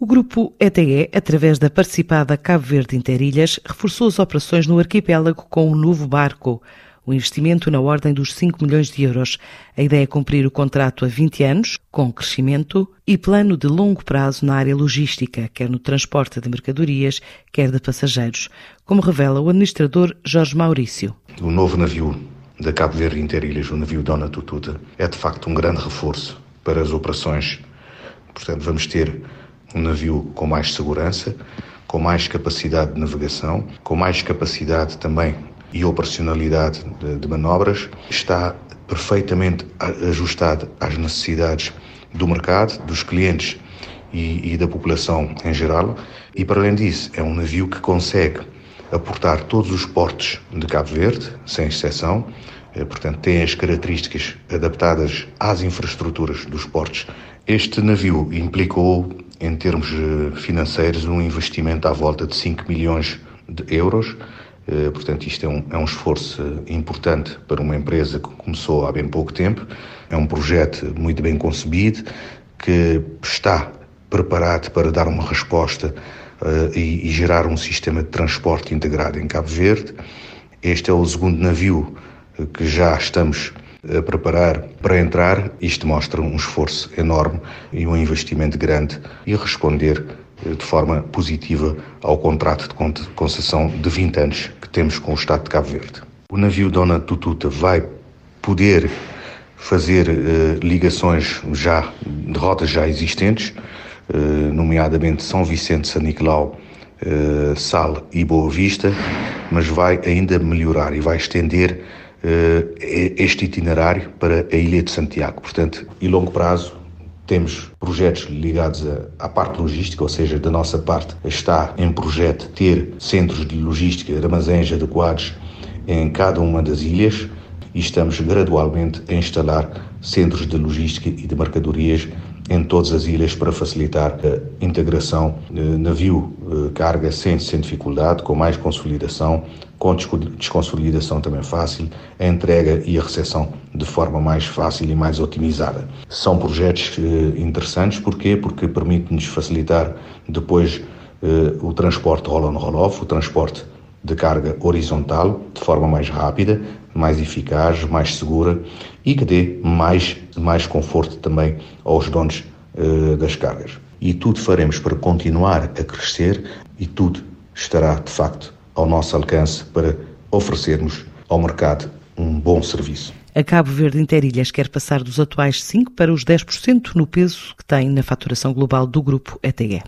O grupo ETE, através da participada Cabo Verde Interilhas, reforçou as operações no arquipélago com um novo barco. O investimento na ordem dos 5 milhões de euros. A ideia é cumprir o contrato a 20 anos, com crescimento e plano de longo prazo na área logística, quer no transporte de mercadorias, quer de passageiros, como revela o administrador Jorge Maurício. O novo navio da Cabo Verde Interilhas, o navio Dona Tututa, é de facto um grande reforço para as operações. Portanto, vamos ter um navio com mais segurança, com mais capacidade de navegação, com mais capacidade também e operacionalidade de, de manobras, está perfeitamente ajustado às necessidades do mercado, dos clientes e, e, da população em geral. E, para além disso, é um navio que consegue aportar todos os portos de Cabo Verde, sem exceção. Eh, portanto, tem as características adaptadas às infraestruturas dos portos. Este navio implicou, em termos eh, financeiros, um investimento à volta de 5 milhões de euros eh, portanto, isto é um, é um esforço importante para uma empresa que começou há bem pouco tempo. É um projeto muito bem concebido, que está preparado para dar uma resposta uh, e, e, gerar um sistema de transporte integrado em Cabo Verde. Este é o segundo navio que já estamos a preparar para entrar. Isto mostra um esforço enorme e um investimento grande e responder de forma positiva ao contrato de concessão de 20 anos que temos com o Estado de Cabo Verde. O navio Dona Tututa vai poder fazer uh, ligações já de rotas já existentes, uh, nomeadamente São Vicente, San Nicolau, uh, Sal e Boa Vista, mas vai ainda melhorar e vai estender este itinerário para a Ilha de Santiago. Portanto, em longo prazo, temos projetos ligados à parte logística, ou seja, da nossa parte está em projeto ter centros de logística, armazéns adequados em cada uma das ilhas e estamos gradualmente a instalar centros de logística e de mercadorias em todas as ilhas para facilitar a integração navio-carga eh, sem, sem dificuldade, com mais consolidação, com desconsolidação também fácil, a entrega e a recepção de forma mais fácil e mais otimizada. São projetos eh, interessantes, porquê? Porque permite-nos facilitar depois eh, o transporte roll-on roll-off, o transporte de carga horizontal, de forma mais rápida, mais eficaz, mais segura e que dê mais, mais conforto também aos donos uh, das cargas. E tudo faremos para continuar a crescer e tudo estará, de facto, ao nosso alcance para oferecermos ao mercado um bom serviço. A Cabo Verde Interilhas quer passar dos atuais 5% para os 10% no peso que tem na faturação global do grupo ETE.